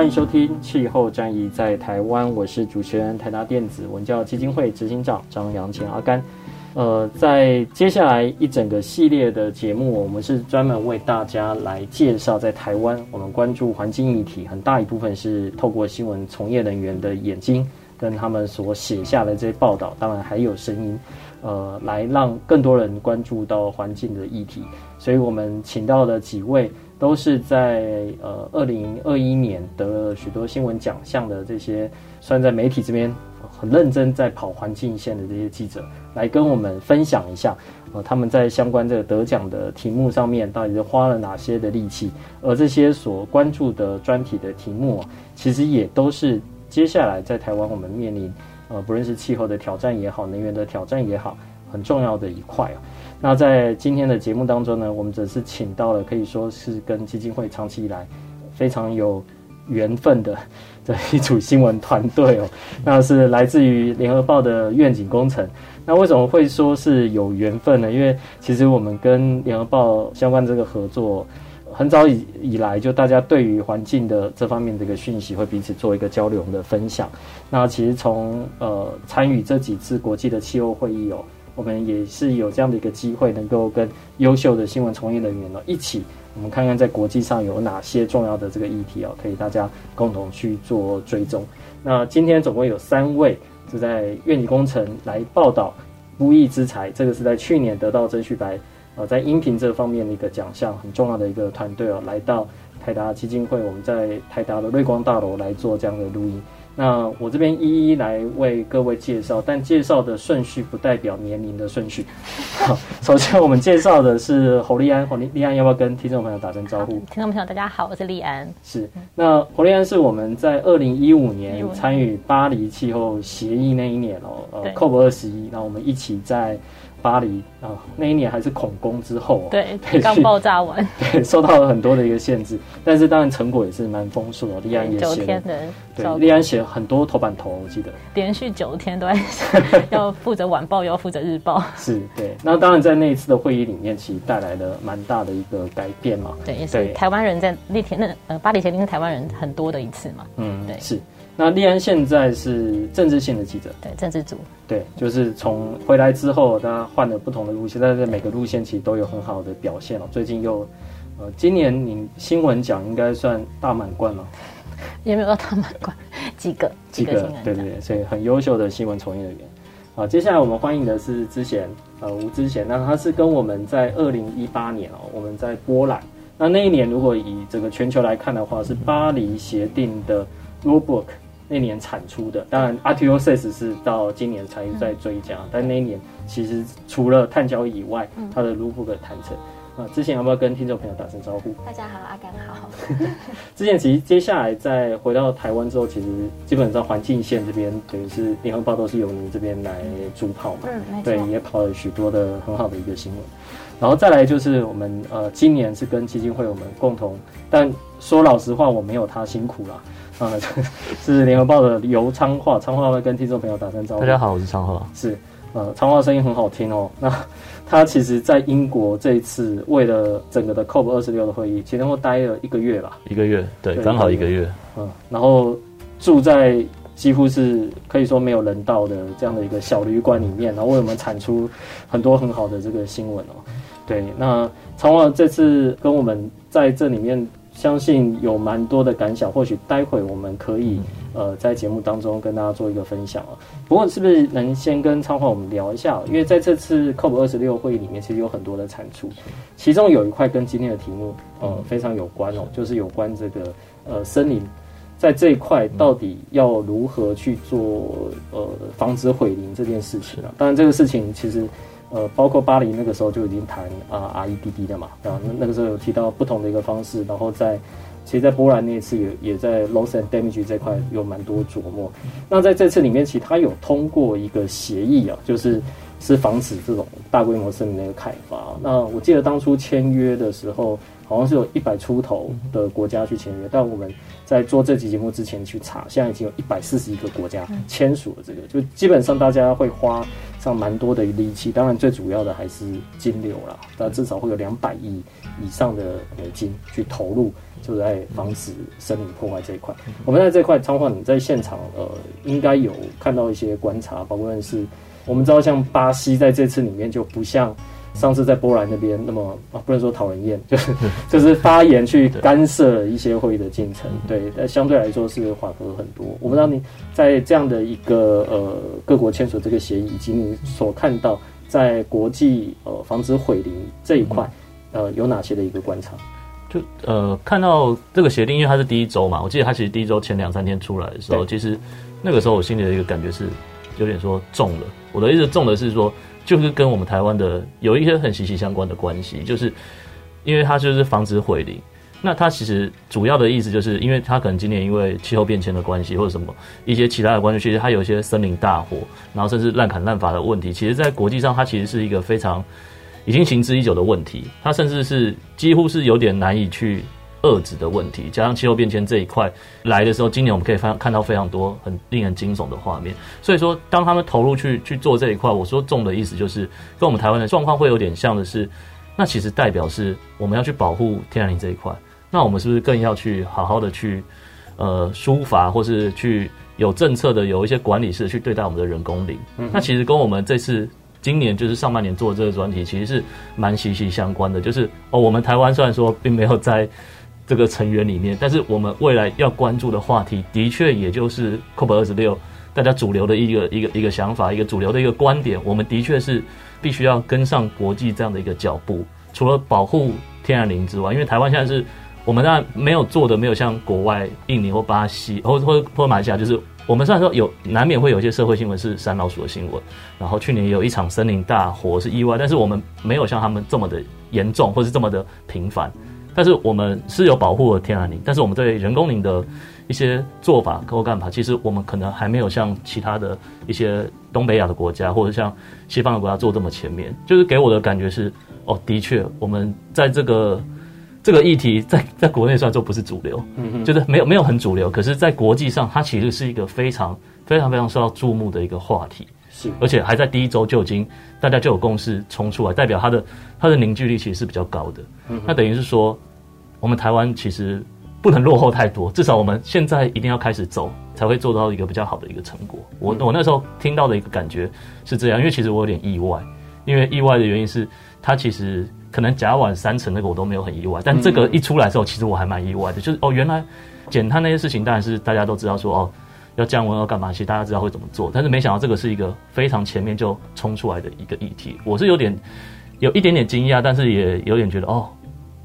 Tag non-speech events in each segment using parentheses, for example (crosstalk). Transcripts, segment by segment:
欢迎收听《气候战役在台湾》，我是主持人台达电子文教基金会执行长张扬前阿甘。呃，在接下来一整个系列的节目，我们是专门为大家来介绍在台湾我们关注环境议题，很大一部分是透过新闻从业人员的眼睛跟他们所写下的这些报道，当然还有声音，呃，来让更多人关注到环境的议题。所以我们请到了几位。都是在呃二零二一年得了许多新闻奖项的这些，算在媒体这边很认真在跑环境线的这些记者，来跟我们分享一下，呃他们在相关这个得奖的题目上面到底是花了哪些的力气，而这些所关注的专题的题目啊，其实也都是接下来在台湾我们面临呃不论是气候的挑战也好，能源的挑战也好，很重要的一块啊。那在今天的节目当中呢，我们则是请到了可以说是跟基金会长期以来非常有缘分的 (laughs) 这一组新闻团队哦，那是来自于联合报的愿景工程。那为什么会说是有缘分呢？因为其实我们跟联合报相关这个合作，很早以以来就大家对于环境的这方面的一个讯息会彼此做一个交流的分享。那其实从呃参与这几次国际的气候会议哦。我们也是有这样的一个机会，能够跟优秀的新闻从业人员呢一起，我们看看在国际上有哪些重要的这个议题哦，可以大家共同去做追踪。那今天总共有三位是在愿景工程来报道不义之财，这个是在去年得到曾旭白呃在音频这方面的一个奖项很重要的一个团队哦，来到台达基金会，我们在台达的瑞光大楼来做这样的录音。那我这边一一来为各位介绍，但介绍的顺序不代表年龄的顺序。好，首先我们介绍的是侯立安，侯立安要不要跟听众朋友打声招呼？听众朋友大家好，我是立安。是，那侯立安是我们在二零一五年参与巴黎气候协议那一年哦，呃，COP 二十一，那我们一起在。巴黎啊，那一年还是恐攻之后，对，刚爆炸完，(laughs) 对，受到了很多的一个限制，但是当然成果也是蛮丰硕的。立安也写，九天的，对，立安写了很多头版头，我记得。连续九天都在 (laughs) 要负责晚报，又要负责日报，是对。那当然在那一次的会议里面，其实带来了蛮大的一个改变嘛，对，也是台湾人在那天那呃巴黎协定是台湾人很多的一次嘛，嗯，对，是。那立安现在是政治性的记者，对，政治组，对，就是从回来之后，他换了不同的路线，但是每个路线其实都有很好的表现哦。最近又，呃，今年你新闻奖应该算大满贯了，也没有到大满贯，几个几个，对对对，所以很优秀的新闻从业人员。好，接下来我们欢迎的是之贤，呃，吴之贤，那他是跟我们在二零一八年哦，我们在波兰，那那一年如果以整个全球来看的话，是巴黎协定的 rulebook。那年产出的，当然 RTO6 是到今年才在追加，嗯、但那一年其实除了碳交易以外，嗯、它的 rulebook 谈成啊。之前要不要跟听众朋友打声招呼？大家好，阿甘好。(laughs) 之前其实接下来在回到台湾之后，其实基本上环境线这边等于是联合报都是由您这边来主跑嘛，嗯，对，也跑了许多的很好的一个新闻。然后再来就是我们呃，今年是跟基金会我们共同，但说老实话，我没有他辛苦啦。啊，(laughs) 是联合报的游昌化，昌化会跟听众朋友打声招呼。大家好，我是昌化。是，呃，昌化声音很好听哦。那他其实，在英国这一次为了整个的 COP 二十六的会议，其实会待了一个月吧。一个月，对，刚好一个月。嗯，然后住在几乎是可以说没有人道的这样的一个小旅馆里面，然后为我们产出很多很好的这个新闻哦。对，那昌化这次跟我们在这里面。相信有蛮多的感想，或许待会我们可以呃在节目当中跟大家做一个分享啊。不过是不是能先跟昌华我们聊一下？因为在这次 COP 二十六会议里面，其实有很多的产出，其中有一块跟今天的题目呃非常有关哦，就是有关这个呃森林。在这一块到底要如何去做呃防止毁林这件事情啊？当然这个事情其实呃包括巴黎那个时候就已经谈啊 REDD 的嘛，啊那那个时候有提到不同的一个方式，然后在其实，在波兰那一次也也在 loss and damage 这块有蛮多琢磨。那在这次里面，其实他有通过一个协议啊，就是是防止这种大规模森林的一个开发。那我记得当初签约的时候。好像是有一百出头的国家去签约，但我们在做这期节目之前去查，现在已经有一百四十一个国家签署了这个，就基本上大家会花上蛮多的力气。当然，最主要的还是金流啦，但至少会有两百亿以上的美金去投入，就在防止森林破坏这一块。我们在这块，昌华你在现场呃，应该有看到一些观察，包括是我们知道像巴西在这次里面就不像。上次在波兰那边，那么啊，不能说讨人厌，(laughs) 就是 (laughs) 就是发言去干涉一些会议的进程，对，但相对来说是缓和很多。我不知道你在这样的一个呃各国签署这个协议，以及你所看到在国际呃防止毁林这一块，呃有哪些的一个观察？就呃看到这个协定，因为它是第一周嘛，我记得它其实第一周前两三天出来的时候，其实那个时候我心里的一个感觉是有点说重了。我的意思重的是说。就是跟我们台湾的有一些很息息相关的关系，就是因为它就是防止毁林。那它其实主要的意思就是，因为它可能今年因为气候变迁的关系，或者什么一些其他的关系，其实它有一些森林大火，然后甚至滥砍滥伐的问题。其实，在国际上，它其实是一个非常已经行之已久的问题。它甚至是几乎是有点难以去。遏制的问题，加上气候变迁这一块来的时候，今年我们可以看看到非常多很令人惊悚的画面。所以说，当他们投入去去做这一块，我说重的意思就是跟我们台湾的状况会有点像的是，那其实代表是我们要去保护天然林这一块，那我们是不是更要去好好的去呃疏伐，或是去有政策的有一些管理式的去对待我们的人工林？嗯，那其实跟我们这次今年就是上半年做的这个专题，其实是蛮息息相关的。就是哦，我们台湾虽然说并没有在这个成员里面，但是我们未来要关注的话题，的确也就是 COP 二十六，大家主流的一个一个一个想法，一个主流的一个观点，我们的确是必须要跟上国际这样的一个脚步。除了保护天然林之外，因为台湾现在是我们当然没有做的，没有像国外印尼或巴西或或或马来西亚，就是我们虽然说有难免会有一些社会新闻是山老鼠的新闻，然后去年有一场森林大火是意外，但是我们没有像他们这么的严重，或是这么的频繁。但是我们是有保护了天然林，但是我们对人工林的一些做法或干法，其实我们可能还没有像其他的一些东北亚的国家或者像西方的国家做这么前面。就是给我的感觉是，哦，的确，我们在这个这个议题在在国内算作不是主流，就是没有没有很主流，可是在国际上，它其实是一个非常非常非常受到注目的一个话题。而且还在第一周就已经，大家就有共识冲出来，代表它的它的凝聚力其实是比较高的。那等于是说，我们台湾其实不能落后太多，至少我们现在一定要开始走，才会做到一个比较好的一个成果。我我那时候听到的一个感觉是这样，因为其实我有点意外，因为意外的原因是它其实可能甲烷三成那个我都没有很意外，但这个一出来之后，其实我还蛮意外的，就是哦，原来减碳那些事情当然是大家都知道说哦。要降温要干嘛？其实大家知道会怎么做，但是没想到这个是一个非常前面就冲出来的一个议题。我是有点有一点点惊讶，但是也有点觉得哦，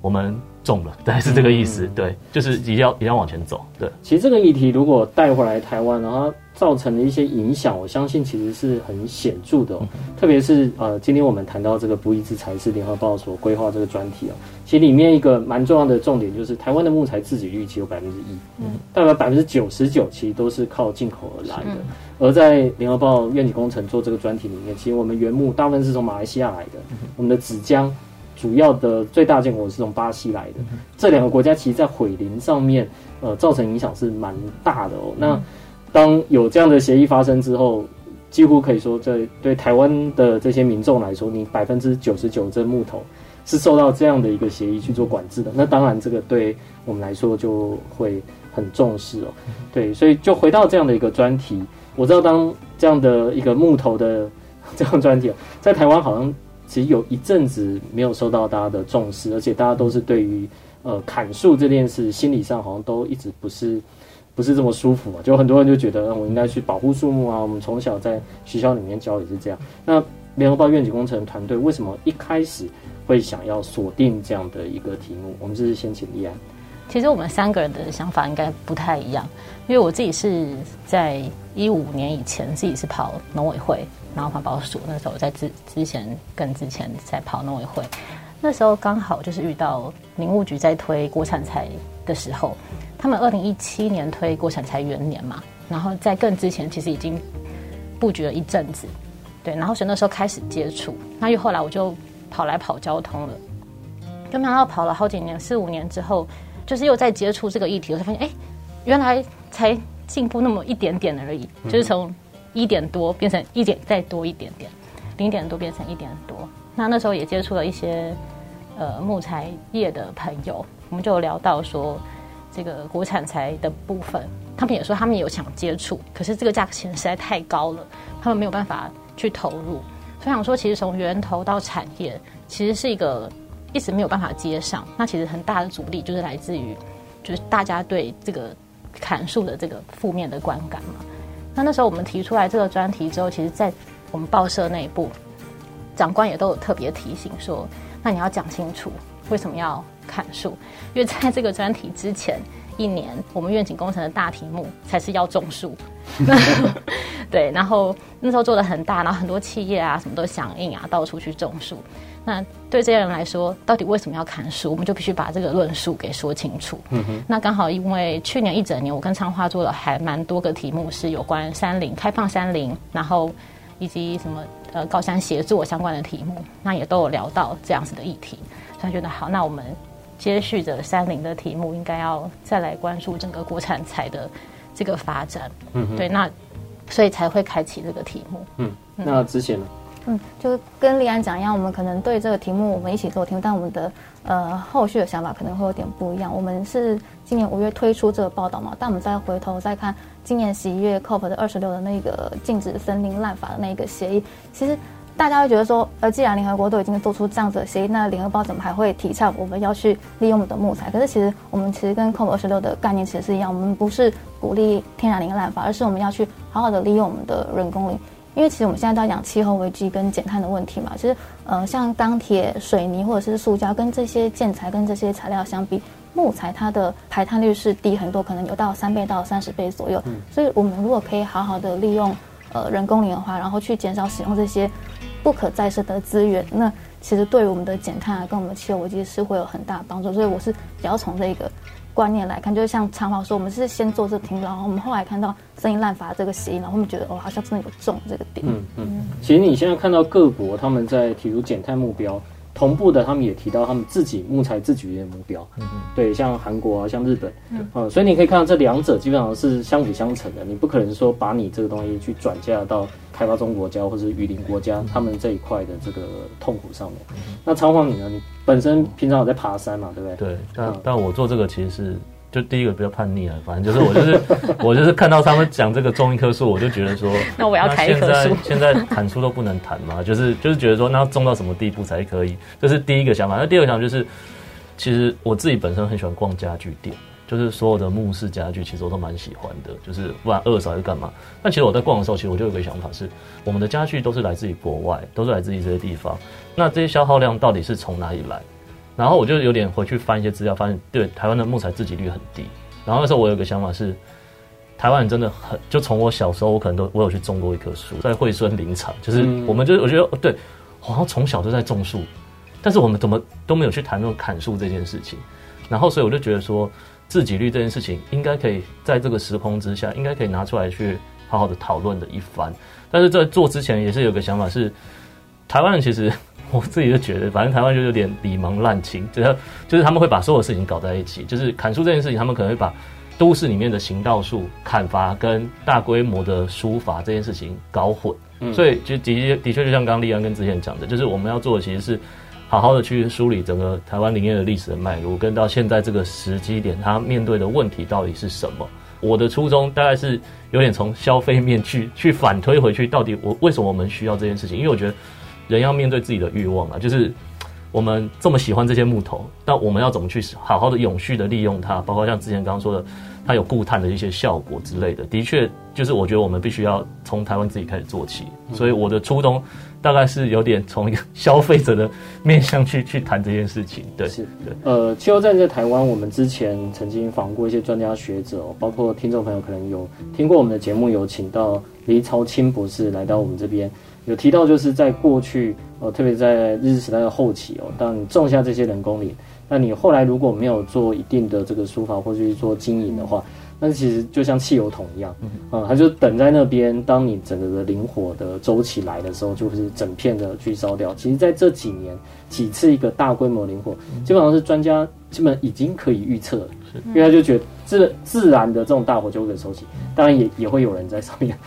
我们中了，大概是这个意思。对，就是一定要一定要往前走。对，其实这个议题如果带回来台湾，然后。造成的一些影响，我相信其实是很显著的，哦，特别是呃，今天我们谈到这个不义之财是联合报所规划这个专题哦，其实里面一个蛮重要的重点就是台湾的木材自给率只有百分之一，嗯，大概百分之九十九其实都是靠进口而来的。而在联合报愿景工程做这个专题里面，其实我们原木大部分是从马来西亚来的，我们的纸浆主要的最大建国是从巴西来的，这两个国家其实在毁林上面呃造成影响是蛮大的哦，那。当有这样的协议发生之后，几乎可以说，这对台湾的这些民众来说，你百分之九十九这木头是受到这样的一个协议去做管制的。那当然，这个对我们来说就会很重视哦。对，所以就回到这样的一个专题，我知道当这样的一个木头的 (laughs) 这样专题，在台湾好像其实有一阵子没有受到大家的重视，而且大家都是对于呃砍树这件事，心理上好像都一直不是不是这么舒服嘛。就很多人就觉得，我应该去保护树木啊。我们从小在学校里面教也是这样。那联合报愿景工程团队为什么一开始会想要锁定这样的一个题目？我们就是先请立安。其实我们三个人的想法应该不太一样，因为我自己是在一五年以前自己是跑农委会，然后环保署，那时候在之之前更之前在跑农委会，那时候刚好就是遇到林务局在推国产材的时候，他们二零一七年推国产材元年嘛，然后在更之前其实已经布局了一阵子，对，然后所以那时候开始接触，那又后来我就跑来跑交通了，就没想到跑了好几年，四五年之后。就是又在接触这个议题，我才发现，哎，原来才进步那么一点点而已，就是从一点多变成一点再多一点点，零点多变成一点多。那那时候也接触了一些呃木材业的朋友，我们就聊到说这个国产材的部分，他们也说他们有想接触，可是这个价钱实在太高了，他们没有办法去投入。所以想说，其实从源头到产业，其实是一个。一直没有办法接上，那其实很大的阻力就是来自于，就是大家对这个砍树的这个负面的观感嘛。那那时候我们提出来这个专题之后，其实，在我们报社内部，长官也都有特别提醒说，那你要讲清楚为什么要砍树，因为在这个专题之前一年，我们愿景工程的大题目才是要种树。(laughs) 对，然后那时候做的很大，然后很多企业啊什么都响应啊，到处去种树。那对这些人来说，到底为什么要砍树？我们就必须把这个论述给说清楚。嗯哼。那刚好因为去年一整年，我跟昌华做了还蛮多个题目，是有关山林开放山林，然后以及什么呃高山协作相关的题目，那也都有聊到这样子的议题。所以觉得好，那我们接续着山林的题目，应该要再来关注整个国产材的这个发展。嗯哼。对，那所以才会开启这个题目。嗯，那之前呢？嗯，嗯就跟立安讲一样，我们可能对这个题目我们一起做题目，但我们的呃后续的想法可能会有点不一样。我们是今年五月推出这个报道嘛，但我们再回头再看今年十一月 COP 的二十六的那个禁止森林滥伐的那个协议，其实大家会觉得说，呃，既然联合国都已经做出这样子的协议，那联合报怎么还会提倡我们要去利用我们的木材？可是其实我们其实跟 COP 二十六的概念其实是一样，我们不是鼓励天然林滥伐，而是我们要去好好的利用我们的人工林。因为其实我们现在都在讲气候危机跟减碳的问题嘛，其实，呃，像钢铁、水泥或者是塑胶，跟这些建材跟这些材料相比，木材它的排碳率是低很多，可能有到三倍到三十倍左右。嗯。所以，我们如果可以好好的利用呃人工林的话，然后去减少使用这些不可再生的资源，那其实对于我们的减碳啊，跟我们的气候危机是会有很大的帮助。所以，我是比较从这个。观念来看，就是像长华说，我们是先做这听，然后我们后来看到声音滥伐这个协议，然后我们觉得哦，好像真的有中这个点。嗯嗯。其实你现在看到各国他们在提出减碳目标，同步的他们也提到他们自己木材自给的目标。嗯嗯。对，像韩国啊，像日本。嗯。嗯，所以你可以看到这两者基本上是相辅相成的，你不可能说把你这个东西去转嫁到开发中国家或者雨林国家他们这一块的这个痛苦上面。嗯、那长黄你呢？你本身平常有在爬山嘛，对不对？对，但、嗯、但我做这个其实是就第一个比较叛逆啊，反正就是我就是 (laughs) 我就是看到他们讲这个种一棵树，我就觉得说，(laughs) 那我要砍一棵树。现在砍树都不能谈嘛，就是就是觉得说，那要种到什么地步才可以？这是第一个想法。那第二个想法就是，其实我自己本身很喜欢逛家具店，就是所有的木式家具，其实我都蛮喜欢的。就是不管二手还是干嘛，但其实我在逛的时候，其实我就有个想法是，我们的家具都是来自于国外，都是来自于这些地方。那这些消耗量到底是从哪里来？然后我就有点回去翻一些资料，发现对台湾的木材自给率很低。然后那时候我有个想法是，台湾人真的很，就从我小时候，我可能都我有去种过一棵树，在惠蓀林场，就是我们就我觉得对，好像从小就在种树，但是我们怎么都没有去谈论砍树这件事情。然后所以我就觉得说，自给率这件事情应该可以在这个时空之下，应该可以拿出来去好好的讨论的一番。但是在做之前也是有个想法是，台湾人其实。我自己就觉得，反正台湾就有点礼盲滥情，就是就是他们会把所有事情搞在一起，就是砍树这件事情，他们可能会把都市里面的行道树砍伐跟大规模的书法这件事情搞混。嗯，所以就的确的确就像刚刚立安跟之前讲的，就是我们要做的其实是好好的去梳理整个台湾林业的历史的脉络，跟到现在这个时机点，他面对的问题到底是什么。我的初衷大概是有点从消费面去去反推回去，到底我为什么我们需要这件事情？因为我觉得。人要面对自己的欲望啊，就是我们这么喜欢这些木头，但我们要怎么去好好的永续的利用它？包括像之前刚刚说的，它有固碳的一些效果之类的，的确就是我觉得我们必须要从台湾自己开始做起。所以我的初衷。大概是有点从一个消费者的面向去去谈这件事情，对，是，对，呃，气候战在台湾，我们之前曾经访过一些专家学者，包括听众朋友可能有听过我们的节目，有请到黎朝清博士来到我们这边，有提到就是在过去，呃，特别在日治时代的后期哦，当你种下这些人工林，那你后来如果没有做一定的这个疏伐或者去做经营的话。那其实就像汽油桶一样，嗯，它就等在那边。当你整个的林火的周期来的时候，就是整片的去烧掉。其实在这几年几次一个大规模林火，基本上是专家基本已经可以预测了，因为他就觉得自自然的这种大火就会收起，当然也也会有人在上面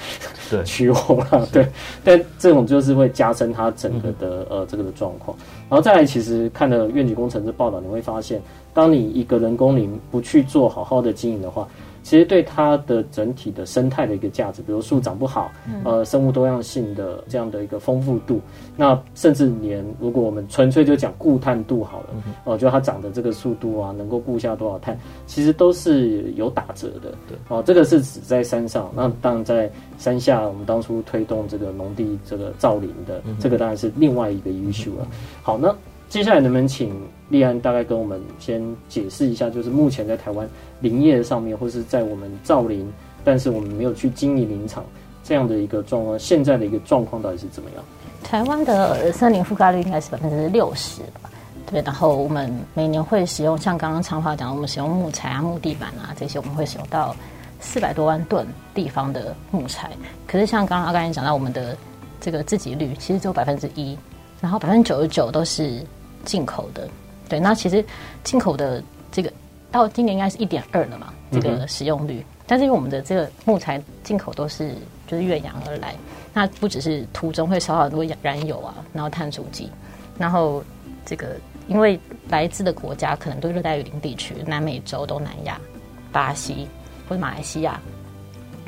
对 (laughs) 取火了，对。但这种就是会加深它整个的呃这个的状况。然后再来，其实看了愿景工程这报道，你会发现，当你一个人工林不去做好好的经营的话。其实对它的整体的生态的一个价值，比如树长不好，呃，生物多样性的这样的一个丰富度，那甚至连如果我们纯粹就讲固碳度好了，哦、呃，就它长的这个速度啊，能够固下多少碳，其实都是有打折的。对，哦、呃，这个是指在山上，那当然在山下，我们当初推动这个农地这个造林的，这个当然是另外一个 issue 了。好，那接下来能不能请立安大概跟我们先解释一下，就是目前在台湾。林业上面，或是在我们造林，但是我们没有去经营林场这样的一个状况，现在的一个状况到底是怎么样？台湾的森林覆盖率应该是百分之六十吧？对。然后我们每年会使用，像刚刚长华讲，我们使用木材啊、木地板啊这些，我们会使用到四百多万吨地方的木材。可是像刚刚阿甘也讲到，我们的这个自给率其实只有百分之一，然后百分之九十九都是进口的。对，那其实进口的这个。到今年应该是一点二了嘛，这个使用率。但是因为我们的这个木材进口都是就是越洋而来，那不只是途中会烧很多燃油啊，然后碳足迹，然后这个因为来自的国家可能都是热带雨林地区，南美洲、东南亚、巴西或者马来西亚。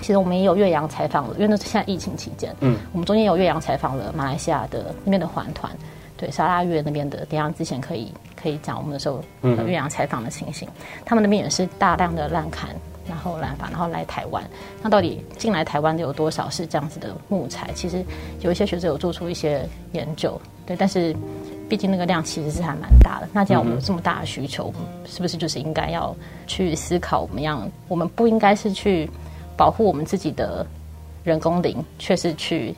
其实我们也有越洋采访了，因为那是现在疫情期间，嗯，我们中间有越洋采访了马来西亚的那边的环团。对沙拉越那边的，等下之前可以可以讲我们的时候，岳阳采访的情形，嗯、他们那边也是大量的滥砍，然后滥伐，然后来台湾。那到底进来台湾的有多少是这样子的木材？其实有一些学者有做出一些研究，对，但是毕竟那个量其实是还蛮大的。那既然我们有这么大的需求，是不是就是应该要去思考，我们样我们不应该是去保护我们自己的人工林，却是去。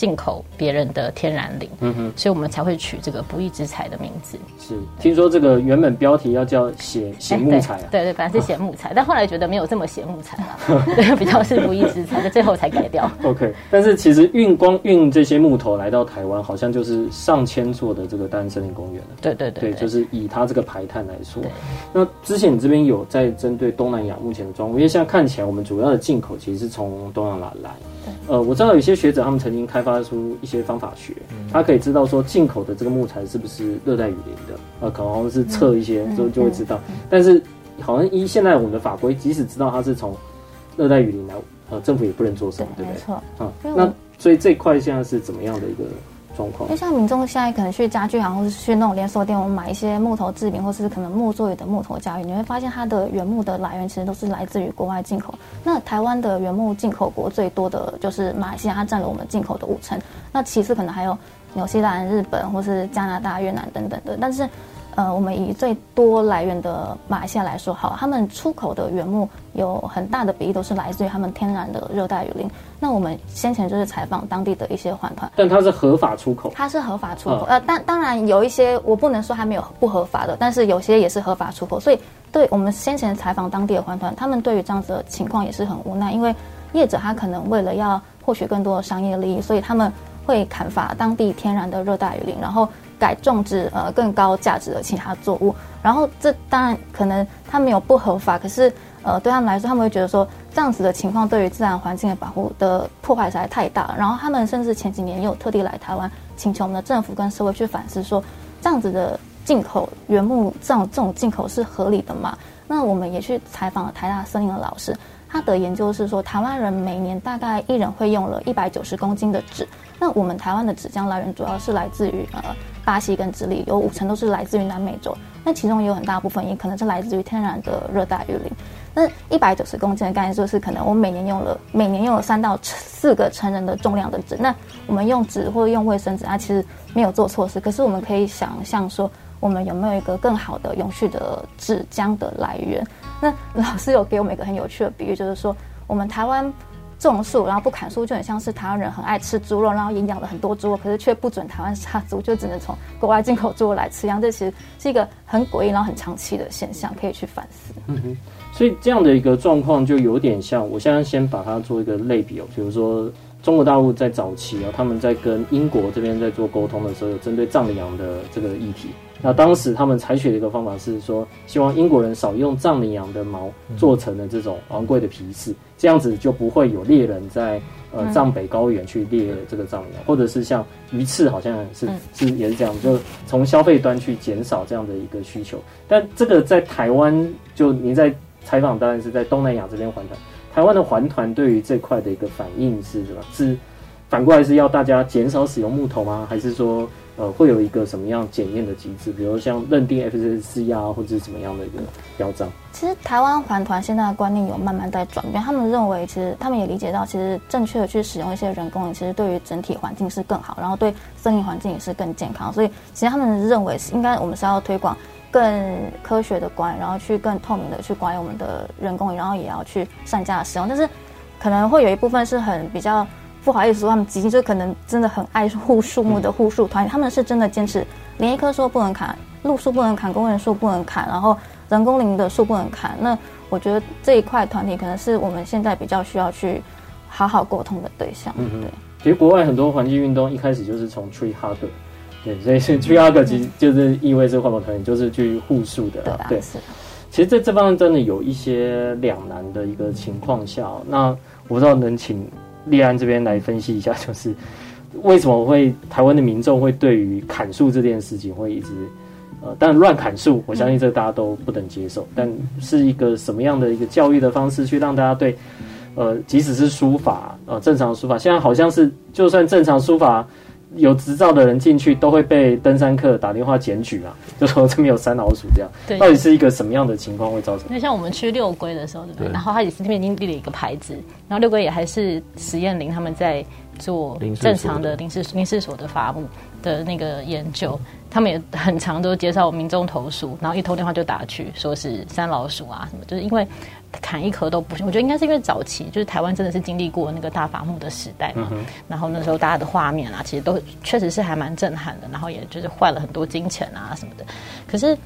进口别人的天然林，嗯哼，所以我们才会取这个不义之财的名字。是，听说这个原本标题要叫写写木材啊，对对，本来是写木材，但后来觉得没有这么写木材了，对，(laughs) 比较是不义之财，就最后才改掉。(laughs) OK，但是其实运光运这些木头来到台湾，好像就是上千座的这个大安森林公园了。对对对，对，就是以它这个排碳来说。那之前你这边有在针对东南亚目前的状况，因为现在看起来我们主要的进口其实是从东南亚来。呃，我知道有些学者他们曾经开发出一些方法学，他可以知道说进口的这个木材是不是热带雨林的，呃，可能是测一些就就会知道。但是好像依现在我们的法规，即使知道它是从热带雨林来，呃，政府也不能做什么，对不对？没错。啊，那所以这块现在是怎么样的一个？因为像民众现在可能去家具行，或是去那种连锁店，我们买一些木头制品，或是可能木作业的木头家具，你会发现它的原木的来源其实都是来自于国外进口。那台湾的原木进口国最多的就是马来西亚，它占了我们进口的五成。那其次可能还有纽西兰、日本或是加拿大、越南等等的。但是，呃，我们以最多来源的马来西亚来说，好，他们出口的原木有很大的比例都是来自于他们天然的热带雨林。那我们先前就是采访当地的一些环团，但它是合法出口，它是合法出口。呃，当当然有一些我不能说还没有不合法的，但是有些也是合法出口。所以，对我们先前采访当地的环团，他们对于这样子的情况也是很无奈，因为业者他可能为了要获取更多的商业利益，所以他们会砍伐当地天然的热带雨林，然后改种植呃更高价值的其他作物。然后这当然可能他没有不合法，可是。呃，对他们来说，他们会觉得说这样子的情况对于自然环境的保护的破坏实在太大了。然后他们甚至前几年也有特地来台湾，请求我们的政府跟社会去反思说，这样子的进口原木这样这种进口是合理的吗？那我们也去采访了台大森林的老师，他的研究是说，台湾人每年大概一人会用了一百九十公斤的纸。那我们台湾的纸浆来源主要是来自于呃巴西跟智利，有五成都是来自于南美洲。那其中也有很大部分也可能是来自于天然的热带雨林。那一百九十公斤的概念就是可能我每年用了每年用了三到四个成人的重量的纸。那我们用纸或者用卫生纸，它其实没有做错事。可是我们可以想象说，我们有没有一个更好的永续的纸浆的来源？那老师有给我们一个很有趣的比喻，就是说我们台湾。种树，然后不砍树，就很像是台湾人很爱吃猪肉，然后也养了很多猪肉，可是却不准台湾杀猪，就只能从国外进口猪肉来吃一样。这其实是一个很诡异，然后很长期的现象，可以去反思。嗯哼，所以这样的一个状况就有点像，我现在先把它做一个类比哦，比如说中国大陆在早期啊，他们在跟英国这边在做沟通的时候，有针对藏羚羊的这个议题。那当时他们采取的一个方法是说，希望英国人少用藏羚羊的毛做成的这种昂贵的皮饰，这样子就不会有猎人在呃藏北高原去猎这个藏羚羊，或者是像鱼翅，好像是是也是这样，就从消费端去减少这样的一个需求。但这个在台湾，就您在采访当然是在东南亚这边环团，台湾的环团对于这块的一个反应是什么？是反过来是要大家减少使用木头吗？还是说？呃，会有一个什么样检验的机制？比如像认定 FSC 啊，或者是什么样的一个标章？其实台湾环团现在的观念有慢慢在转变，他们认为其实他们也理解到，其实正确的去使用一些人工林，其实对于整体环境是更好，然后对森林环境也是更健康。所以其实他们认为是应该我们是要推广更科学的管理，然后去更透明的去管理我们的人工，然后也要去善加使用。但是可能会有一部分是很比较。不好意思说，他们基金就可能真的很爱护树木的护树团体，他们是真的坚持连一棵树不能砍，路树不能砍，公园树不能砍，然后人工林的树不能砍。那我觉得这一块团体可能是我们现在比较需要去好好沟通的对象。嗯，对。其实国外很多环境运动一开始就是从 tree hugger，对，所以是 tree hugger 其实就是意味着环保团体就是去护树的。对，对，是。其实在这方面真的有一些两难的一个情况下，那我不知道能请。立安这边来分析一下，(laughs) 就是为什么会台湾的民众会对于砍树这件事情会一直呃，但乱砍树，我相信这大家都不能接受。但是一个什么样的一个教育的方式，去让大家对呃，即使是书法呃，正常书法，现在好像是就算正常书法有执照的人进去，都会被登山客打电话检举啊，(laughs) 就说这边有山老鼠这样。对，到底是一个什么样的情况会造成？那像我们去六龟的时候，对不对？对，然后他也是那边已经立了一个牌子，然后六龟也还是实验林，他们在做正常的林试林试所的伐木的那个研究，他们也很常都接受民众投诉，然后一通电话就打去，说是山老鼠啊什么，就是因为。砍一棵都不行，我觉得应该是因为早期就是台湾真的是经历过那个大伐木的时代嘛，嗯、然后那时候大家的画面啊，其实都确实是还蛮震撼的，然后也就是坏了很多金钱啊什么的。可是，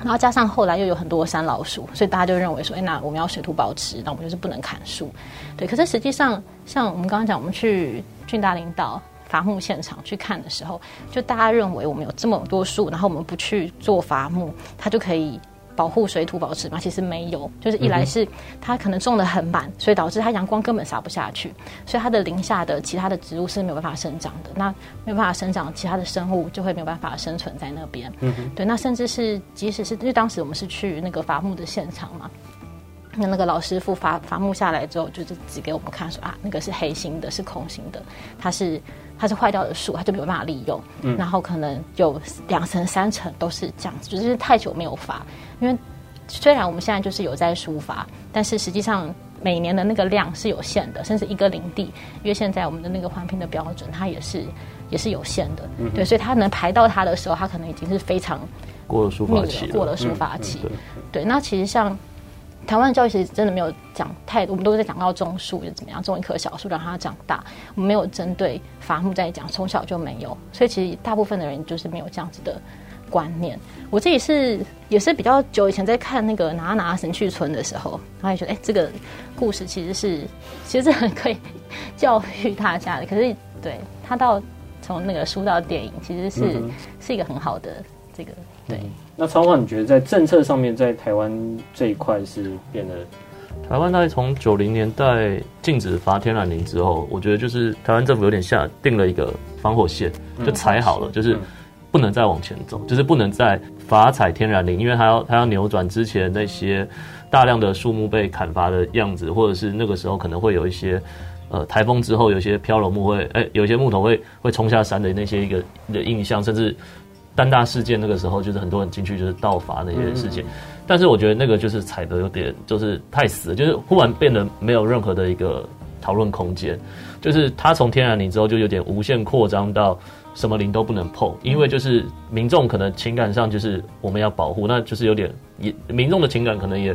然后加上后来又有很多山老鼠，所以大家就认为说，哎，那我们要水土保持，那我们就是不能砍树。对，可是实际上，像我们刚刚讲，我们去俊大领导伐木现场去看的时候，就大家认为我们有这么多树，然后我们不去做伐木，它就可以。保护水土保持嘛，其实没有，就是一来是它可能种得很满，所以导致它阳光根本洒不下去，所以它的林下的其他的植物是没有办法生长的。那没有办法生长，其他的生物就会没有办法生存在那边。嗯哼，对，那甚至是即使是因为当时我们是去那个伐木的现场嘛，那那个老师傅伐伐木下来之后，就是指给我们看说啊，那个是黑心的，是空心的，它是。它是坏掉的树，它就没有办法利用。嗯，然后可能有两层、三层都是这样子，就是太久没有伐。因为虽然我们现在就是有在疏伐，但是实际上每年的那个量是有限的，甚至一个林地，因为现在我们的那个环评的标准，它也是也是有限的。嗯，对，所以它能排到它的时候，它可能已经是非常过了疏伐期，过了疏伐期。对，那其实像。台湾的教育其实真的没有讲太多，我们都在讲到种树又怎么样，种一棵小树让它长大。我们没有针对伐木在讲，从小就没有，所以其实大部分的人就是没有这样子的观念。我自己是也是比较久以前在看那个哪哪神去村的时候，然后也觉得哎，这个故事其实是其实是很可以教育大家的。可是对他到从那个书到电影，其实是、是一个很好的这个对。嗯那超话，你觉得在政策上面，在台湾这一块是变得？台湾大概从九零年代禁止伐天然林之后，我觉得就是台湾政府有点下定了一个防火线，就踩好了，就是不能再往前走，就是不能再伐采天然林，因为它要它要扭转之前那些大量的树木被砍伐的样子，或者是那个时候可能会有一些呃台风之后有些飘楼木会哎、欸、有些木头会会冲下山的那些一个的印象，甚至丹大事件那个时候就是很多人进去就是盗伐那些事情，嗯、但是我觉得那个就是踩的有点就是太死了，就是忽然变得没有任何的一个讨论空间，就是它从天然林之后就有点无限扩张到。什么林都不能碰，因为就是民众可能情感上就是我们要保护，那就是有点也民众的情感可能也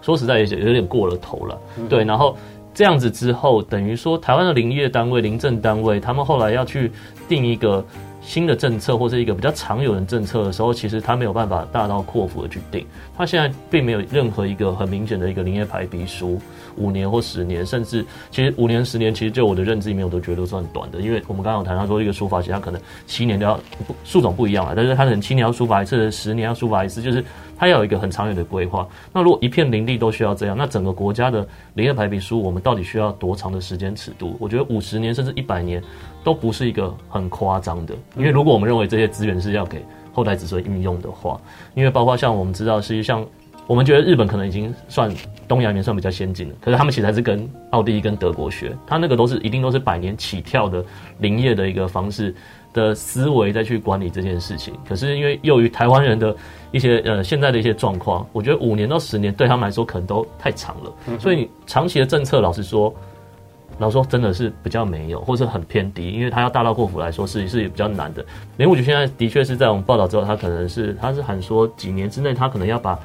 说实在也有点过了头了，对。然后这样子之后，等于说台湾的林业单位、林政单位，他们后来要去定一个新的政策或者一个比较长远的政策的时候，其实他没有办法大刀阔斧的去定，他现在并没有任何一个很明显的一个林业排比书。五年或十年，甚至其实五年、十年，其实就我的认知里面，我都觉得算短的。因为我们刚刚有谈到说，一个书法其实它可能七年都要树种不一样啊，但是它可能七年要书法一次，十年要书法一次，就是它要有一个很长远的规划。那如果一片林地都需要这样，那整个国家的林业排比书，我们到底需要多长的时间尺度？我觉得五十年甚至一百年都不是一个很夸张的。因为如果我们认为这些资源是要给后代子孙运用的话，因为包括像我们知道，实际上。我们觉得日本可能已经算东亚里面算比较先进的，可是他们其实还是跟奥地利跟德国学，他那个都是一定都是百年起跳的林业的一个方式的思维再去管理这件事情。可是因为由于台湾人的一些呃现在的一些状况，我觉得五年到十年对他们来说可能都太长了，所以你长期的政策，老实说，老实说真的是比较没有，或者很偏低，因为他要大刀阔斧来说是是比较难的。林务局现在的确是在我们报道之后，他可能是他是喊说几年之内他可能要把。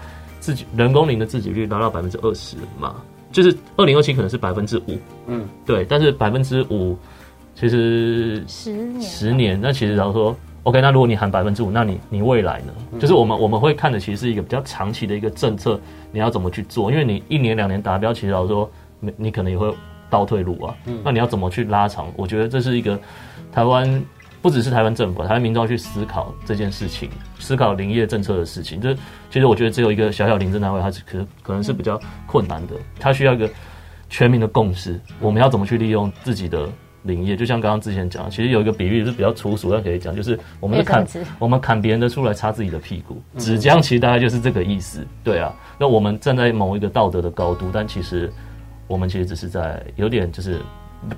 自己人工林的自给率达到百分之二十嘛，就是二零二七可能是百分之五，嗯，对，但是百分之五其实十年十年，那其实假如说 OK，那如果你喊百分之五，那你你未来呢？嗯、就是我们我们会看的其实是一个比较长期的一个政策，你要怎么去做？因为你一年两年达标，其实假如说你你可能也会倒退路啊，嗯，那你要怎么去拉长？我觉得这是一个台湾。不只是台湾政府，台湾民众要去思考这件事情，思考林业政策的事情。这其实我觉得只有一个小小林政单位，它是可可能是比较困难的。它需要一个全民的共识。我们要怎么去利用自己的林业？就像刚刚之前讲，其实有一个比喻是比较粗俗，但可以讲，就是我们是砍我们砍别人的树来擦自己的屁股。纸浆其实大概就是这个意思。对啊，那我们站在某一个道德的高度，但其实我们其实只是在有点就是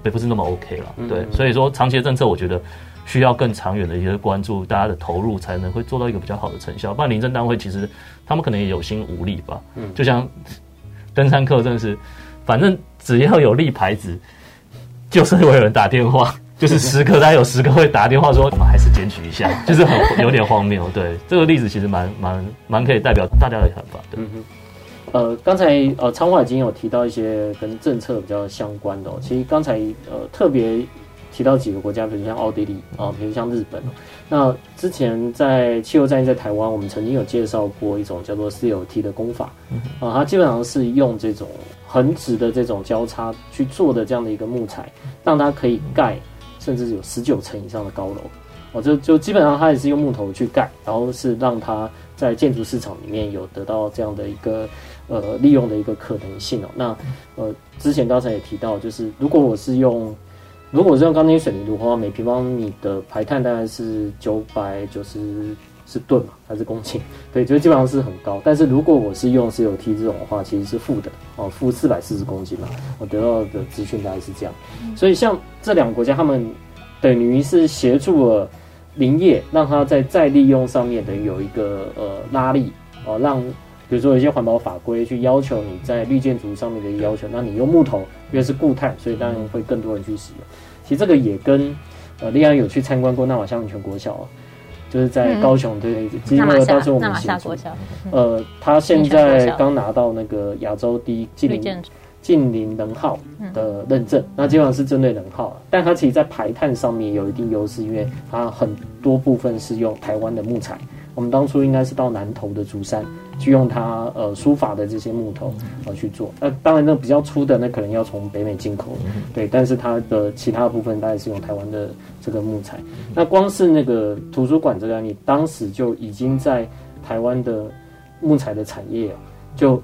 不不是那么 OK 了。对，所以说长期的政策，我觉得。需要更长远的一些关注，大家的投入才能会做到一个比较好的成效。不然，林政单位其实他们可能也有心无力吧。嗯，就像登山客，真的是，反正只要有立牌子，就是会有人打电话，(laughs) 就是十个大概有十个会打电话说，我们还是检举一下，(laughs) 就是很有点荒谬。对，这个例子其实蛮蛮蛮可以代表大家的看法。对，嗯呃，刚才呃，昌华已经有提到一些跟政策比较相关的哦。其实刚才呃，特别。提到几个国家，比如像奥地利啊，比如像日本。那之前在气候战役在台湾，我们曾经有介绍过一种叫做 CLT 的工法啊，它基本上是用这种横直的这种交叉去做的这样的一个木材，让它可以盖甚至有十九层以上的高楼。哦，就就基本上它也是用木头去盖，然后是让它在建筑市场里面有得到这样的一个呃利用的一个可能性哦。那呃，之前刚才也提到，就是如果我是用如果是用钢筋水泥的话，每平方米的排碳大概是九百九十是吨嘛，还是公顷？对，就基本上是很高。但是如果我是用 COT 这种的话，其实是负的哦，负四百四十公斤嘛。我得到的资讯大概是这样。所以像这两个国家，他们等于是协助了林业，让它在再利用上面等于有一个呃拉力哦，让。比如说，有一些环保法规去要求你在绿建筑上面的要求，那你用木头，因为是固碳，所以当然会更多人去使用。其实这个也跟呃，立安有去参观过纳瓦夏温泉国小，就是在高雄对，基本上当时我们协助。呃，他现在刚拿到那个亚洲第一近邻近邻能耗的认证，那基本上是针对能耗，但它其实在排碳上面有一定优势，因为它很多部分是用台湾的木材。我们当初应该是到南投的竹山去用它呃书法的这些木头呃去做，那当然那比较粗的那可能要从北美进口，对，但是它的其他部分大概是用台湾的这个木材。那光是那个图书馆这个案例，当时就已经在台湾的木材的产业就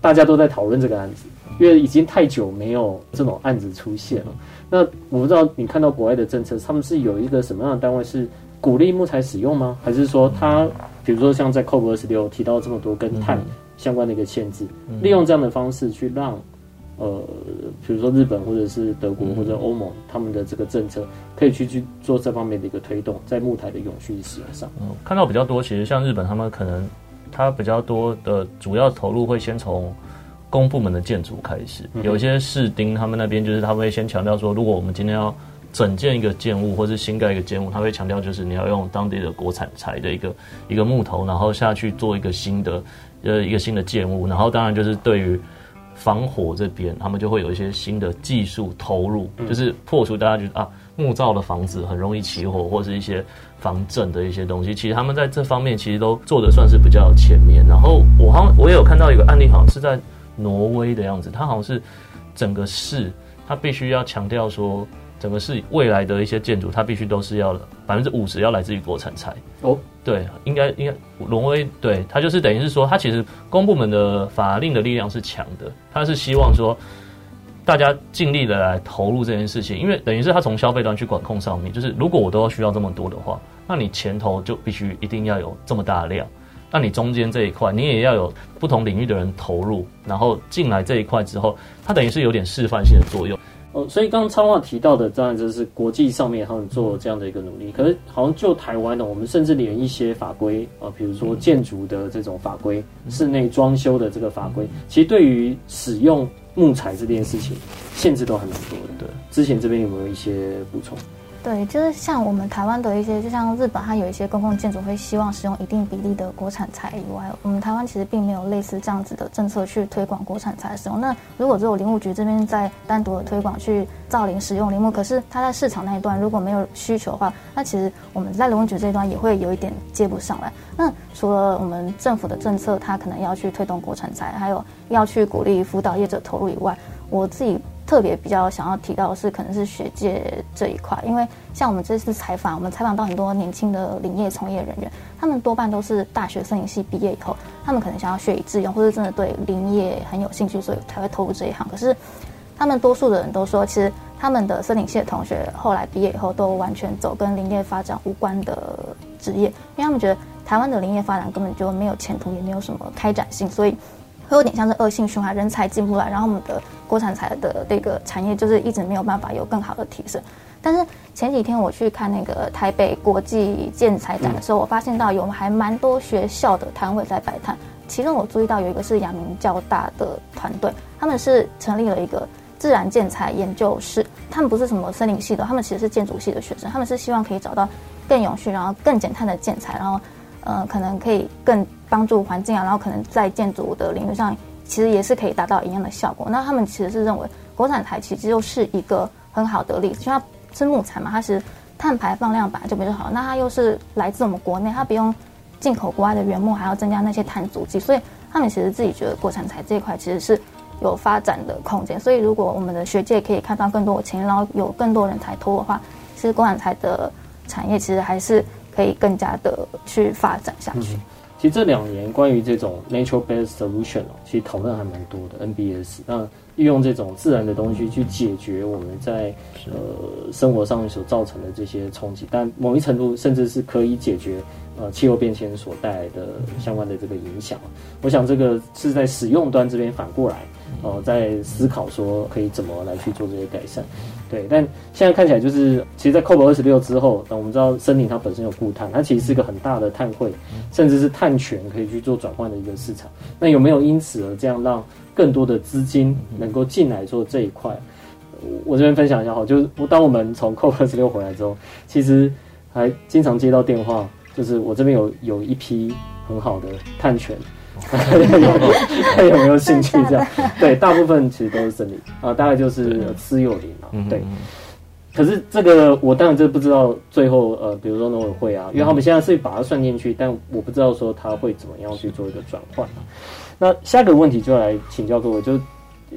大家都在讨论这个案子，因为已经太久没有这种案子出现了。那我不知道你看到国外的政策，他们是有一个什么样的单位是？鼓励木材使用吗？还是说它，比如说像在 COP 二十六提到这么多跟碳相关的一个限制，利用这样的方式去让呃，比如说日本或者是德国或者欧盟他们的这个政策可以去去做这方面的一个推动，在木材的永续使用上。嗯，看到比较多，其实像日本他们可能它比较多的主要投入会先从公部门的建筑开始，有一些市町他们那边就是他们会先强调说，如果我们今天要整建一个建物，或是新盖一个建物，他会强调就是你要用当地的国产材的一个一个木头，然后下去做一个新的呃一个新的建物，然后当然就是对于防火这边，他们就会有一些新的技术投入，就是破除大家觉得啊木造的房子很容易起火，或是一些防震的一些东西。其实他们在这方面其实都做的算是比较前面。然后我好像我也有看到一个案例，好像是在挪威的样子，他好像是整个市他必须要强调说。整个是未来的一些建筑，它必须都是要百分之五十要来自于国产材哦。对，应该应该挪威对它就是等于是说，它其实公部门的法令的力量是强的，它是希望说大家尽力的来投入这件事情，因为等于是它从消费端去管控上面，就是如果我都要需要这么多的话，那你前头就必须一定要有这么大的量，那你中间这一块你也要有不同领域的人投入，然后进来这一块之后，它等于是有点示范性的作用。哦，所以刚刚昌华提到的，当然就是国际上面他们做这样的一个努力。可是，好像就台湾呢，我们甚至连一些法规啊，比如说建筑的这种法规、室内装修的这个法规，其实对于使用木材这件事情，限制都还蛮多的。对，之前这边有没有一些补充？对，就是像我们台湾的一些，就像日本，它有一些公共建筑会希望使用一定比例的国产材以外，我们台湾其实并没有类似这样子的政策去推广国产材使用。那如果只有林务局这边在单独的推广去造林使用林木，可是它在市场那一段如果没有需求的话，那其实我们在林务局这一端也会有一点接不上来。那除了我们政府的政策，它可能要去推动国产材，还有要去鼓励辅导业者投入以外，我自己。特别比较想要提到的是，可能是学界这一块，因为像我们这次采访，我们采访到很多年轻的林业从业人员，他们多半都是大学森林系毕业以后，他们可能想要学以致用，或者真的对林业很有兴趣，所以才会投入这一行。可是，他们多数的人都说，其实他们的森林系的同学后来毕业以后，都完全走跟林业发展无关的职业，因为他们觉得台湾的林业发展根本就没有前途，也没有什么开展性，所以。会有点像是恶性循环，人才进不来，然后我们的国产材的这个产业就是一直没有办法有更好的提升。但是前几天我去看那个台北国际建材展的时候，我发现到有还蛮多学校的摊位在摆摊。其中我注意到有一个是阳明交大的团队，他们是成立了一个自然建材研究室。他们不是什么森林系的，他们其实是建筑系的学生。他们是希望可以找到更永续，然后更减碳的建材，然后。呃，可能可以更帮助环境啊，然后可能在建筑的领域上，其实也是可以达到一样的效果。那他们其实是认为国产材其实就是一个很好的例子，因为它是木材嘛，它是碳排放量本来就比较好，那它又是来自我们国内，它不用进口国外的原木，还要增加那些碳足迹，所以他们其实自己觉得国产材这一块其实是有发展的空间。所以如果我们的学界可以看到更多的钱，然后有更多人才投的话，其实国产材的产业其实还是。可以更加的去发展下去。嗯、其实这两年关于这种 nature-based solution 哦，其实讨论还蛮多的。NBS 那运用这种自然的东西去解决我们在呃生活上所造成的这些冲击，但某一程度甚至是可以解决呃气候变迁所带来的相关的这个影响。我想这个是在使用端这边反过来。呃，在思考说可以怎么来去做这些改善，对。但现在看起来就是，其实，在 COP 二十六之后，那我们知道森林它本身有固碳，它其实是一个很大的碳汇，甚至是碳权可以去做转换的一个市场。那有没有因此而这样让更多的资金能够进来做这一块？我这边分享一下哈，就是当我们从 COP 二十六回来之后，其实还经常接到电话，就是我这边有有一批很好的碳权。看有没有兴趣这样？(laughs) 对，大部分其实都是森林啊，大概就是私有林嘛。对，可是这个我当然就不知道最后呃，比如说农委会啊，因为他们现在是把它算进去，但我不知道说他会怎么样去做一个转换。那下一个问题就来请教各位，就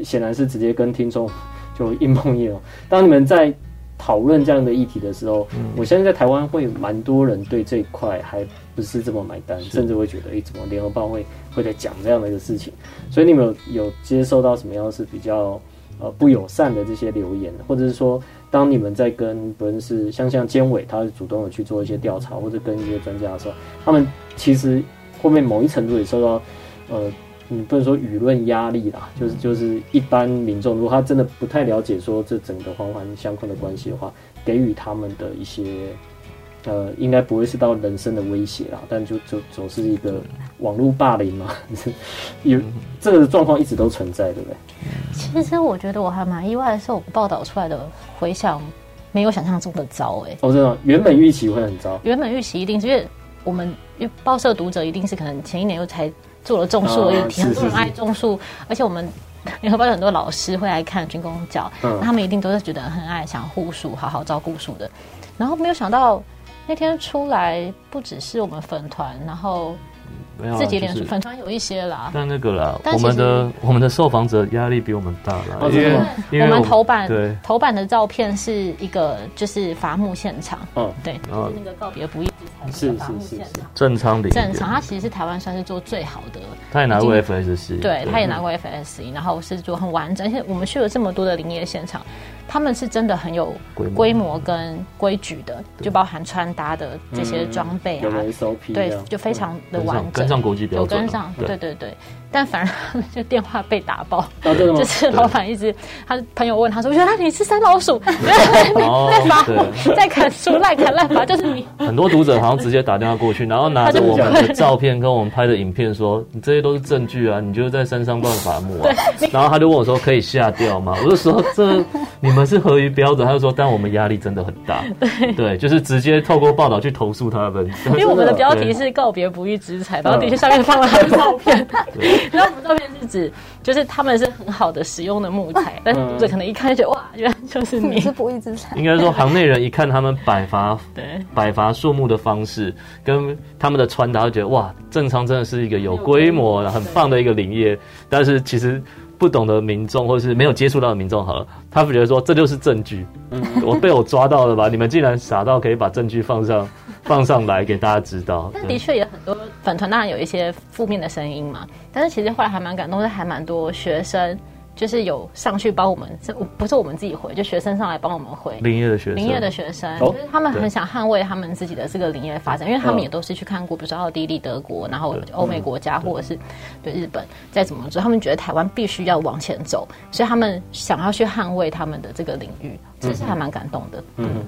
显然是直接跟听众就硬碰硬了。当你们在讨论这样的议题的时候，我相信在台湾会蛮多人对这一块还不是这么买单，甚至会觉得，哎，怎么联合报会会在讲这样的一个事情？所以你们有有接受到什么样是比较呃不友善的这些留言，或者是说，当你们在跟不论是像像监委，他是主动的去做一些调查，或者跟一些专家的时候，他们其实后面某一程度也受到呃，你不能说舆论压力啦，就是就是一般民众如果他真的不太了解说这整个环环相扣的关系的话，给予他们的一些。呃，应该不会是到人身的威胁啦，但就就总是一个网络霸凌嘛，(laughs) 有这个状况一直都存在，对不对？其实我觉得我还蛮意外的是，我报道出来的回响没有想象中的糟哎、欸。哦，真的，原本预期会很糟。原本预期一定是因为我们因为报社读者一定是可能前一年又才做了种树的议题，很多人爱种树，而且我们联合报有很多老师会来看军工教，嗯、他们一定都是觉得很爱想护树，好好照顾树的，然后没有想到。那天出来不只是我们粉团，然后自己脸书粉团有一些啦。但那个啦，我们的我们的受访者压力比我们大啦，因为因为我们头版对。头版的照片是一个就是伐木现场，嗯，对，就是那个告别不义之财是伐木现场，正昌里正常，他其实是台湾算是做最好的，他也拿过 FSC，对，他也拿过 FSC，然后是做很完整，而且我们去了这么多的林业现场。他们是真的很有规模。跟规矩的，就包含穿搭的这些装备啊，对，就非常的完整，跟上国际标准，有跟上，对。对对。但反而他们就电话被打爆，就是老板一直，他朋友问他说：“我觉得你是山老鼠，在伐木，在砍树，乱砍乱伐，就是你。”很多读者好像直接打电话过去，然后拿着我们的照片跟我们拍的影片说：“你这些都是证据啊，你就是在山上乱伐木啊。”然后他就问我说：“可以下掉吗？”我就说：“这你们是合于标准。”他就说：“但我们压力真的很大。”对，就是直接透过报道去投诉他们。因为我们的标题是告别不育之财，然后底下上面放了他的 (laughs) 照片。然后我们照片是指，就是他们是很好的使用的木材，但是这可能一看就觉得哇，原来就是你是不义之财。应该说，行内人一看他们摆伐 (laughs) 对摆伐树木的方式，跟他们的穿搭，就觉得哇，正昌真的是一个有规模、很棒的一个林业。但是其实不懂的民众，或是没有接触到的民众，好了，他们觉得说这就是证据，我被我抓到了吧？你们竟然傻到可以把证据放上。放上来给大家知道，但的确也很多粉团当然有一些负面的声音嘛，但是其实后来还蛮感动，是还蛮多学生就是有上去帮我们，这不是我们自己回，就学生上来帮我们回林业的学生，林业的学生，就是他们很想捍卫他们自己的这个林业发展，因为他们也都是去看过，比如说奥地利、德国，然后欧美国家或者是对日本再怎么做，他们觉得台湾必须要往前走，所以他们想要去捍卫他们的这个领域，其实还蛮感动的。嗯。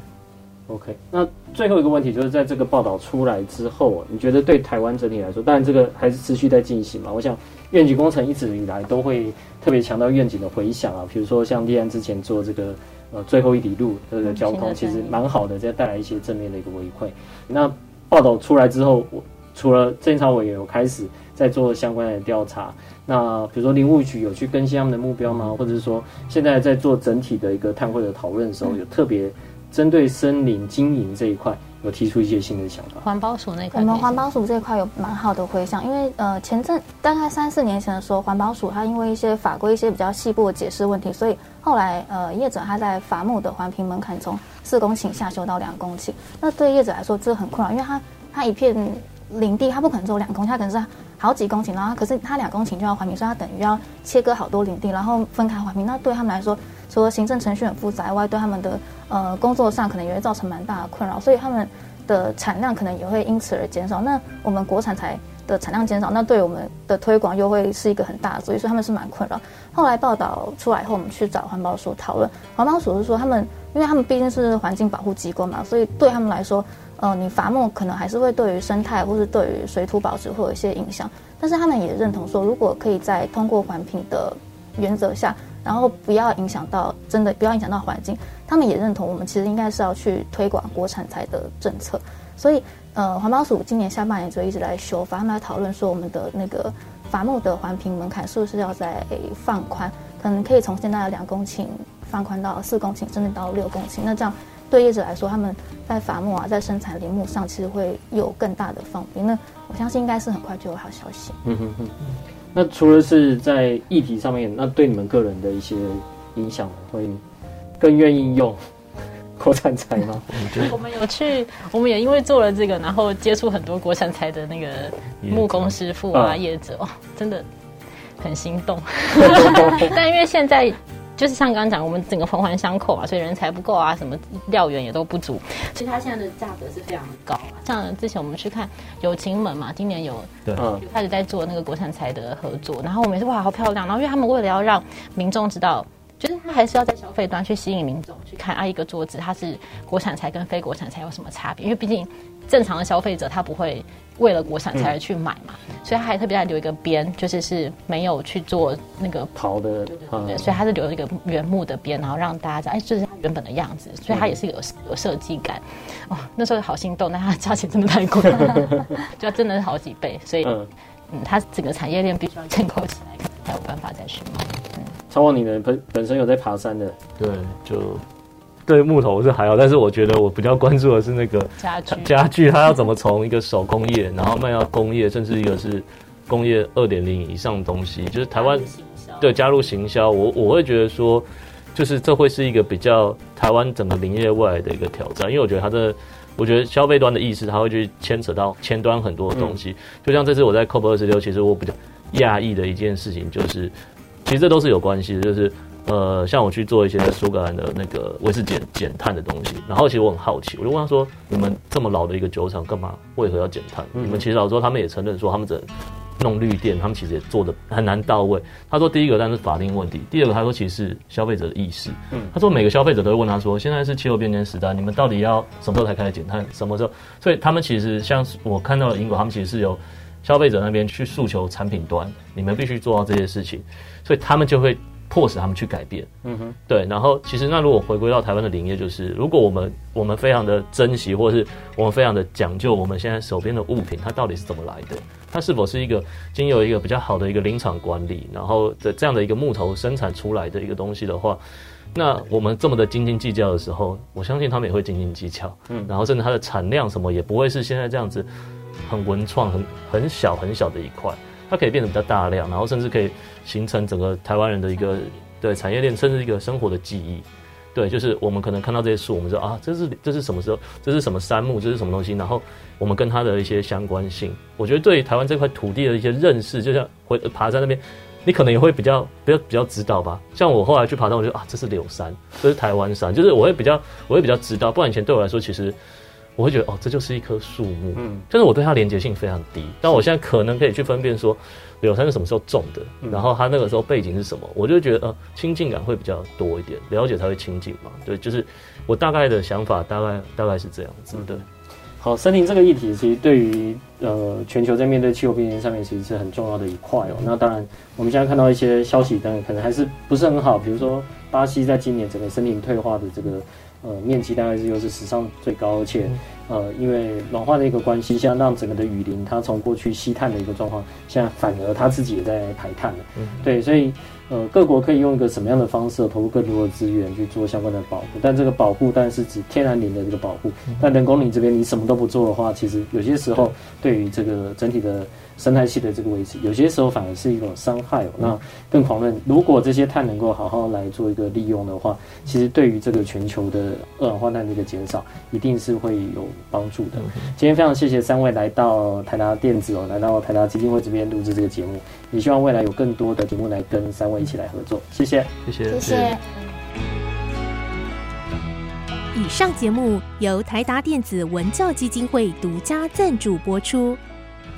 OK，那最后一个问题就是在这个报道出来之后，你觉得对台湾整体来说，当然这个还是持续在进行嘛？我想愿景工程一直以来都会特别强调愿景的回响啊，比如说像立案之前做这个呃最后一里路这个交通，其实蛮好的，这带来一些正面的一个回馈。那报道出来之后，我除了政策委员有开始在做相关的调查，那比如说林务局有去更新他们的目标吗？或者是说现在在做整体的一个碳汇的讨论的时候，有特别？针对森林经营这一块，有提出一些新的想法。环保署那块，我们环保署这一块有蛮好的回响，因为呃，前阵大概三四年前的时候，环保署它因为一些法规一些比较细部的解释问题，所以后来呃，业者他在伐木的环评门槛从四公顷下修到两公顷。那对业者来说，这很困扰，因为他他一片林地，他不可能只有两公顷，他可能是好几公顷，然后可是他两公顷就要环评，所以他等于要切割好多林地，然后分开环评。那对他们来说，除了行政程序很复杂外，对他们的呃工作上可能也会造成蛮大的困扰，所以他们的产量可能也会因此而减少。那我们国产材的产量减少，那对我们的推广又会是一个很大的阻力，所以他们是蛮困扰。后来报道出来后，我们去找环保署讨论，环保署是说他们，因为他们毕竟是环境保护机构嘛，所以对他们来说，呃，你伐木可能还是会对于生态或是对于水土保持会有一些影响，但是他们也认同说，如果可以在通过环评的原则下。然后不要影响到真的不要影响到环境，他们也认同我们其实应该是要去推广国产材的政策，所以呃环保署今年下半年就一直来修法，他们来讨论说我们的那个伐木的环评门槛是不是要再放宽，可能可以从现在的两公顷放宽到四公顷，甚至到六公顷。那这样对业者来说，他们在伐木啊，在生产林木上其实会有更大的方便。那我相信应该是很快就有好消息。嗯嗯嗯。那除了是在议题上面，那对你们个人的一些影响，会更愿意用 (laughs) 国产材吗？我们有去，我们也因为做了这个，然后接触很多国产材的那个木工师傅啊、业者，哦，真的很心动。(laughs) 但因为现在就是像刚刚讲，我们整个环环相扣啊，所以人才不够啊，什么料源也都不足，其实它现在的价格是非常的高。像之前我们去看友情门嘛，今年有对有开始在做那个国产材的合作，然后我们也是哇，好漂亮。然后因为他们为了要让民众知道，就是他还是要在消费端去吸引民众去看啊，一个桌子它是国产材跟非国产材有什么差别？因为毕竟正常的消费者他不会。为了国产材而去买嘛，嗯、所以他还特别爱留一个边，就是是没有去做那个刨的，对，对，对，所以他是留一个原木的边，然后让大家知道，哎，这是他原本的样子，所以他也是有有设计感。哦，那时候好心动，但它的价钱真的太贵了，(laughs) 就真的是好几倍，所以嗯，嗯，他整个产业链必须要建构起来，才有办法再去卖。嗯，超过你们本本身有在爬山的，对，就。对木头是还好，但是我觉得我比较关注的是那个家具，家具它要怎么从一个手工业，然后卖到工业，甚至一个是工业二点零以上的东西，就是台湾对加入行销，我我会觉得说，就是这会是一个比较台湾整个林业未来的一个挑战，因为我觉得它的，我觉得消费端的意识，它会去牵扯到前端很多的东西，嗯、就像这次我在 COP 二十六，其实我比较讶异的一件事情就是，其实这都是有关系的，就是。呃，像我去做一些苏格兰的那个威士减减碳的东西，然后其实我很好奇，我就问他说：“你们这么老的一个酒厂，干嘛为何要减碳？”嗯、你们其实老实说，他们也承认说，他们在弄绿电，他们其实也做的很难到位。他说，第一个当然是法令问题，第二个他说其实是消费者的意识。嗯，他说每个消费者都会问他说：“现在是气候变迁时代，你们到底要什么时候才开始减碳？什么时候？”所以他们其实像我看到的英国，他们其实是由消费者那边去诉求产品端，你们必须做到这些事情，所以他们就会。迫使他们去改变，嗯哼，对。然后其实那如果回归到台湾的林业，就是如果我们我们非常的珍惜，或者是我们非常的讲究我们现在手边的物品，它到底是怎么来的？它是否是一个经由一个比较好的一个林场管理，然后的这样的一个木头生产出来的一个东西的话，那我们这么的斤斤计较的时候，我相信他们也会斤斤计较，嗯。然后甚至它的产量什么也不会是现在这样子很文创、很很小很小的一块。它可以变得比较大量，然后甚至可以形成整个台湾人的一个对产业链，甚至一个生活的记忆。对，就是我们可能看到这些树，我们说啊，这是这是什么时候？这是什么杉木？这是什么东西？然后我们跟它的一些相关性，我觉得对于台湾这块土地的一些认识，就像回爬山那边，你可能也会比较比较比较知道吧。像我后来去爬山，我觉得啊，这是柳山，这是台湾山，就是我会比较我会比较知道。不然以前对我来说，其实。我会觉得哦，这就是一棵树木，嗯，就是我对它连接性非常低。但我现在可能可以去分辨说，柳杉是什么时候种的，嗯、然后它那个时候背景是什么，我就觉得呃，亲近感会比较多一点，了解才会亲近嘛。对，就是我大概的想法，大概大概是这样子。对，好，森林这个议题其实对于呃全球在面对气候变迁上面其实是很重要的一块哦。那当然，我们现在看到一些消息，当然可能还是不是很好，比如说巴西在今年整个森林退化的这个。呃，面积大概是又是史上最高，而且，呃，因为暖化的一个关系，现在让整个的雨林它从过去吸碳的一个状况，现在反而它自己也在排碳了。嗯，对，所以。呃，各国可以用一个什么样的方式投入更多的资源去做相关的保护？但这个保护当然是指天然林的这个保护。但人工林这边你什么都不做的话，其实有些时候对于这个整体的生态系的这个维持，有些时候反而是一种伤害哦。那更狂论，如果这些碳能够好好来做一个利用的话，其实对于这个全球的二氧化碳的一个减少，一定是会有帮助的。今天非常谢谢三位来到台达电子哦，来到台达基金会这边录制这个节目。也希望未来有更多的节目来跟三位一起来合作，谢谢，谢谢，谢谢。以上节目由台达电子文教基金会独家赞助播出，